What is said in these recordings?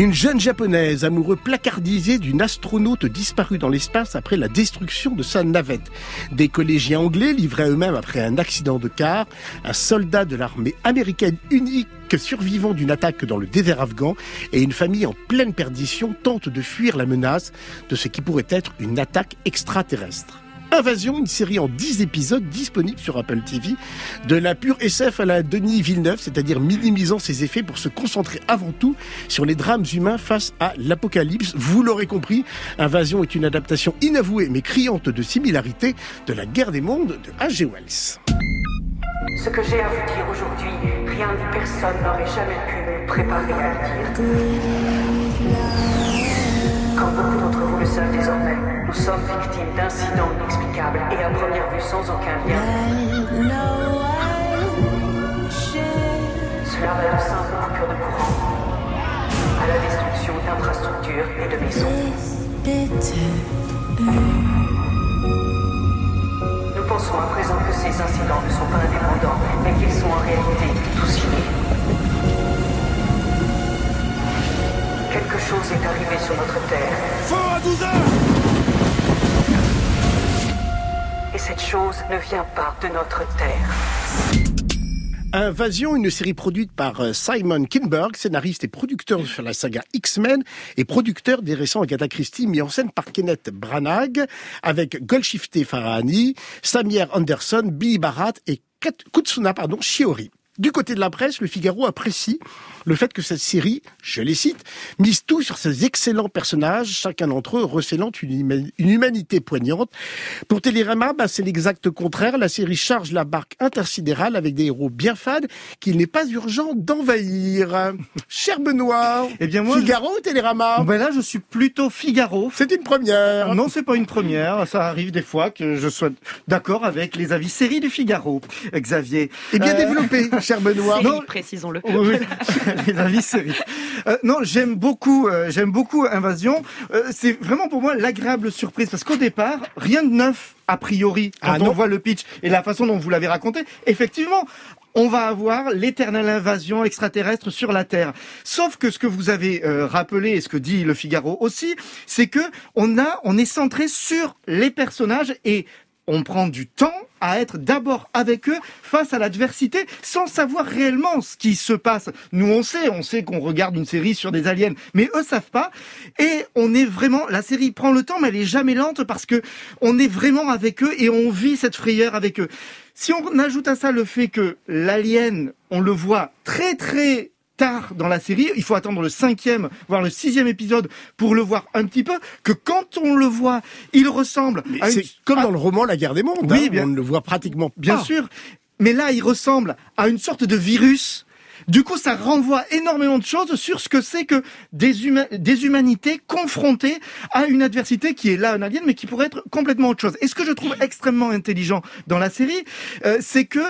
Une jeune japonaise amoureux placardisée d'une astronaute disparue dans l'espace après la destruction de sa navette. Des collégiens anglais livrés eux-mêmes après un accident de car, un soldat de l'armée américaine unique survivant d'une attaque dans le désert afghan et une famille en pleine perdition tente de fuir la menace de ce qui pourrait être une attaque extraterrestre. Invasion, une série en 10 épisodes disponible sur Apple TV, de la pure SF à la Denis Villeneuve, c'est-à-dire minimisant ses effets pour se concentrer avant tout sur les drames humains face à l'apocalypse. Vous l'aurez compris, Invasion est une adaptation inavouée mais criante de similarité de la guerre des mondes de H.G. Wells. Ce que j'ai à vous dire aujourd'hui, rien ni personne n'aurait jamais pu me préparer à le dire. Savent désormais, nous sommes victimes d'incidents inexplicables et à première vue sans aucun lien. Cela va de simples coupures de courant à la destruction d'infrastructures et de maisons. Nous pensons à présent que ces incidents ne sont pas indépendants, mais qu'ils sont en réalité tous liés. Quelque chose est arrivé sur notre Terre. Fort à 12 heures Et cette chose ne vient pas de notre Terre. Invasion, une série produite par euh, Simon Kinberg, scénariste et producteur sur la saga X-Men et producteur des récents Agatha Christie mis en scène par Kenneth Branagh avec Golshifteh Farahani, Samir Anderson, Billy Barat et Kutsuna pardon, Shiori. Du côté de la presse, le Figaro apprécie le fait que cette série, je les cite, mise tout sur ces excellents personnages, chacun d'entre eux recélant une, humanité poignante. Pour Télérama, bah, c'est l'exact contraire. La série charge la barque intersidérale avec des héros bien fades qu'il n'est pas urgent d'envahir. Cher Benoît, eh bien moi, Figaro ou Télérama? Ben Là, je suis plutôt Figaro. C'est une première. Non, c'est pas une première. Ça arrive des fois que je sois d'accord avec les avis séries du Figaro, Xavier. Et bien euh, développé, cher Benoît. non, précisons-le. Oui. avis séries. Euh, non, j'aime beaucoup, euh, j'aime beaucoup Invasion. Euh, c'est vraiment pour moi l'agréable surprise parce qu'au départ, rien de neuf a priori quand ah on voit le pitch et la façon dont vous l'avez raconté. Effectivement, on va avoir l'éternelle invasion extraterrestre sur la Terre. Sauf que ce que vous avez rappelé et ce que dit le Figaro aussi, c'est que on a, on est centré sur les personnages et on prend du temps à être d'abord avec eux face à l'adversité sans savoir réellement ce qui se passe. Nous, on sait, on sait qu'on regarde une série sur des aliens, mais eux savent pas. Et on est vraiment, la série prend le temps, mais elle est jamais lente parce que on est vraiment avec eux et on vit cette frayeur avec eux. Si on ajoute à ça le fait que l'alien, on le voit très très tard dans la série, il faut attendre le cinquième, voire le sixième épisode pour le voir un petit peu, que quand on le voit, il ressemble à C'est comme dans le roman La guerre des mondes, oui, hein, bien... on ne le voit pratiquement Bien sûr, mais là, il ressemble à une sorte de virus du coup, ça renvoie énormément de choses sur ce que c'est que des, des humanités confrontées à une adversité qui est là un alien, mais qui pourrait être complètement autre chose. Et ce que je trouve extrêmement intelligent dans la série, euh, c'est que,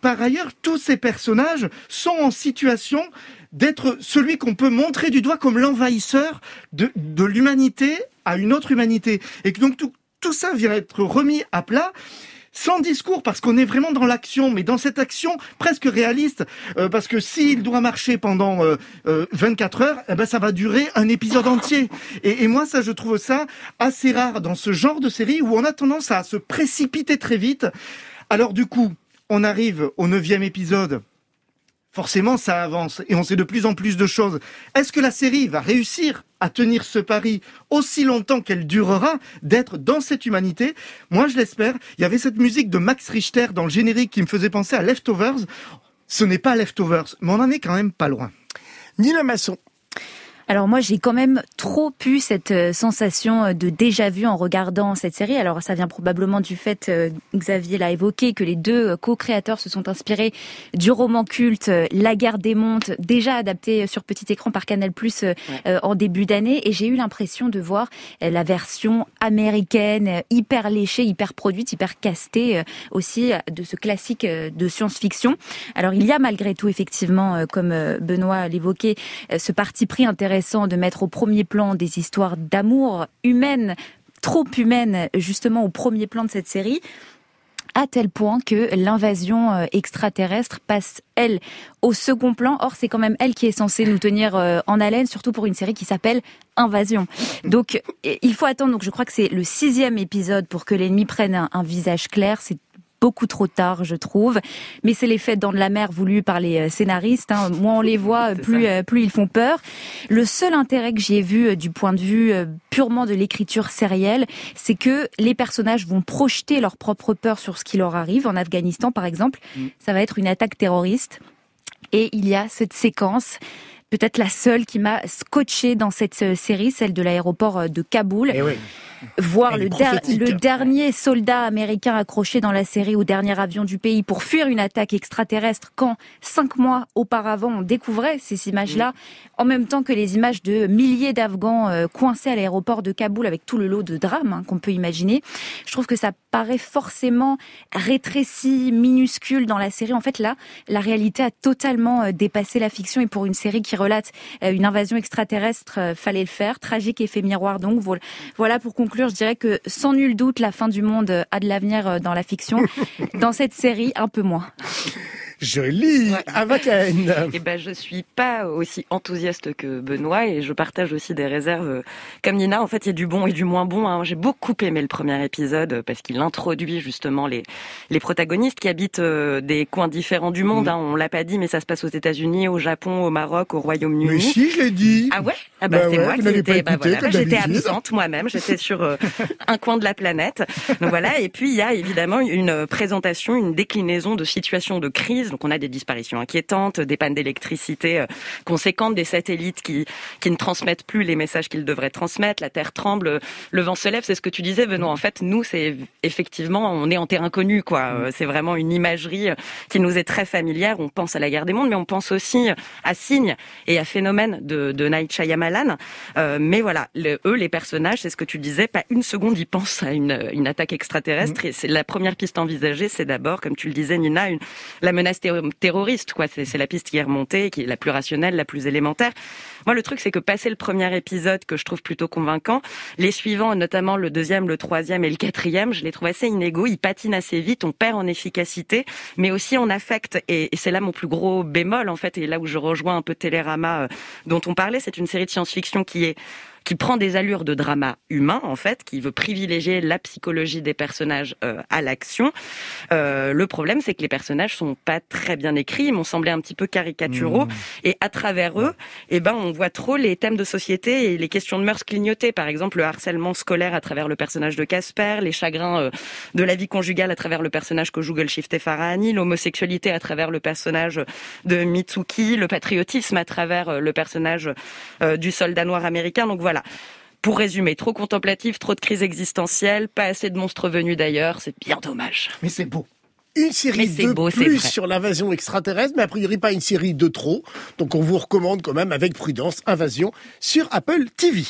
par ailleurs, tous ces personnages sont en situation d'être celui qu'on peut montrer du doigt comme l'envahisseur de, de l'humanité à une autre humanité. Et que donc tout, tout ça vient être remis à plat sans discours, parce qu'on est vraiment dans l'action, mais dans cette action presque réaliste, euh, parce que s'il doit marcher pendant euh, 24 euh, heures, eh ben ça va durer un épisode entier. Et, et, moi, ça, je trouve ça assez rare dans ce genre de série où on a tendance à se précipiter très vite. Alors du coup, on arrive au neuvième épisode forcément ça avance et on sait de plus en plus de choses. Est-ce que la série va réussir à tenir ce pari aussi longtemps qu'elle durera, d'être dans cette humanité? Moi je l'espère. Il y avait cette musique de Max Richter dans le générique qui me faisait penser à Leftovers. Ce n'est pas Leftovers, mais on en est quand même pas loin. Nina Masson. Alors moi, j'ai quand même trop eu cette euh, sensation euh, de déjà vu en regardant cette série. Alors ça vient probablement du fait, euh, Xavier l'a évoqué, que les deux co-créateurs se sont inspirés du roman culte La guerre des montes, déjà adapté sur petit écran par Canal+ en début d'année, et j'ai eu l'impression de voir la version américaine, hyper léchée, hyper produite, hyper castée aussi de ce classique de science-fiction. Alors il y a malgré tout effectivement, comme Benoît l'évoquait, ce parti pris intéressant de mettre au premier plan des histoires d'amour humaines, trop humaines justement au premier plan de cette série à tel point que l'invasion euh, extraterrestre passe, elle, au second plan. Or, c'est quand même elle qui est censée nous tenir euh, en haleine, surtout pour une série qui s'appelle Invasion. Donc, il faut attendre. Donc, je crois que c'est le sixième épisode pour que l'ennemi prenne un, un visage clair. C'est beaucoup trop tard, je trouve. Mais c'est l'effet dans de la mer voulu par les euh, scénaristes. Hein. Moins on les voit, plus euh, plus ils font peur. Le seul intérêt que j'ai vu euh, du point de vue purement de l'écriture sérielle, c'est que les personnages vont projeter leur propre peur sur ce qui leur arrive. En Afghanistan, par exemple, mm. ça va être une attaque terroriste. Et il y a cette séquence peut-être la seule qui m'a scotché dans cette série, celle de l'aéroport de Kaboul. Eh oui voir le, le, dernier soldat américain accroché dans la série au dernier avion du pays pour fuir une attaque extraterrestre quand cinq mois auparavant on découvrait ces images-là, en même temps que les images de milliers d'Afghans euh, coincés à l'aéroport de Kaboul avec tout le lot de drames hein, qu'on peut imaginer. Je trouve que ça paraît forcément rétréci, minuscule dans la série. En fait, là, la réalité a totalement euh, dépassé la fiction et pour une série qui relate euh, une invasion extraterrestre, fallait le faire. Tragique effet miroir donc. Voilà pour conclure, je dirais que sans nul doute, la fin du monde a de l'avenir euh, dans la fiction. dans cette série, un peu moins. Joli, ouais. Eh ben, je suis pas aussi enthousiaste que Benoît et je partage aussi des réserves. Euh, comme Nina, en fait, il y a du bon et du moins bon. Hein. J'ai beaucoup aimé le premier épisode parce qu'il introduit justement les les protagonistes qui habitent euh, des coins différents du monde. Hein. On l'a pas dit, mais ça se passe aux États-Unis, au Japon, au Maroc, au Royaume-uni. Mais si, je l'ai dit. Ah ouais? Ah bah, bah c'est moi qui étais. Bah, voilà, j'étais absente moi-même. J'étais sur euh, un coin de la planète. Donc voilà. Et puis il y a évidemment une présentation, une déclinaison de situations de crise donc on a des disparitions inquiétantes, des pannes d'électricité euh, conséquentes, des satellites qui, qui ne transmettent plus les messages qu'ils devraient transmettre, la Terre tremble, le vent se lève, c'est ce que tu disais Benoît. En fait, nous, c'est effectivement, on est en terrain connu, quoi. Mm. Euh, c'est vraiment une imagerie euh, qui nous est très familière. On pense à la guerre des mondes, mais on pense aussi à signes et à phénomènes de, de Night Shyamalan. mais voilà, eux, les personnages, c'est ce que tu disais, pas une seconde ils pensent à une, une attaque extraterrestre. Mm. Et c'est la première piste envisagée, c'est d'abord, comme tu le disais, Nina, une, la menace terroriste, quoi. C'est la piste qui est remontée, qui est la plus rationnelle, la plus élémentaire. Moi, le truc, c'est que passer le premier épisode, que je trouve plutôt convaincant, les suivants, notamment le deuxième, le troisième et le quatrième, je les trouve assez inégaux. Ils patinent assez vite, on perd en efficacité, mais aussi en affect. Et, c'est là mon plus gros bémol, en fait, et là où je rejoins un peu Télérama euh, dont on parlait. C'est une série de science-fiction qui est qui prend des allures de drama humain en fait, qui veut privilégier la psychologie des personnages euh, à l'action. Euh, le problème, c'est que les personnages sont pas très bien écrits, ils m'ont semblé un petit peu caricaturaux, mmh. et à travers eux, eh ben, on voit trop les thèmes de société et les questions de mœurs clignotées. Par exemple, le harcèlement scolaire à travers le personnage de Casper, les chagrins euh, de la vie conjugale à travers le personnage que joue Golshifteh Farahani, l'homosexualité à travers le personnage de Mitsuki, le patriotisme à travers le personnage du soldat noir américain. Donc voilà, pour résumer, trop contemplatif, trop de crise existentielle, pas assez de monstres venus d'ailleurs, c'est bien dommage. Mais c'est beau une série de plus sur l'invasion extraterrestre, mais a priori pas une série de trop. Donc on vous recommande quand même avec prudence Invasion sur Apple TV.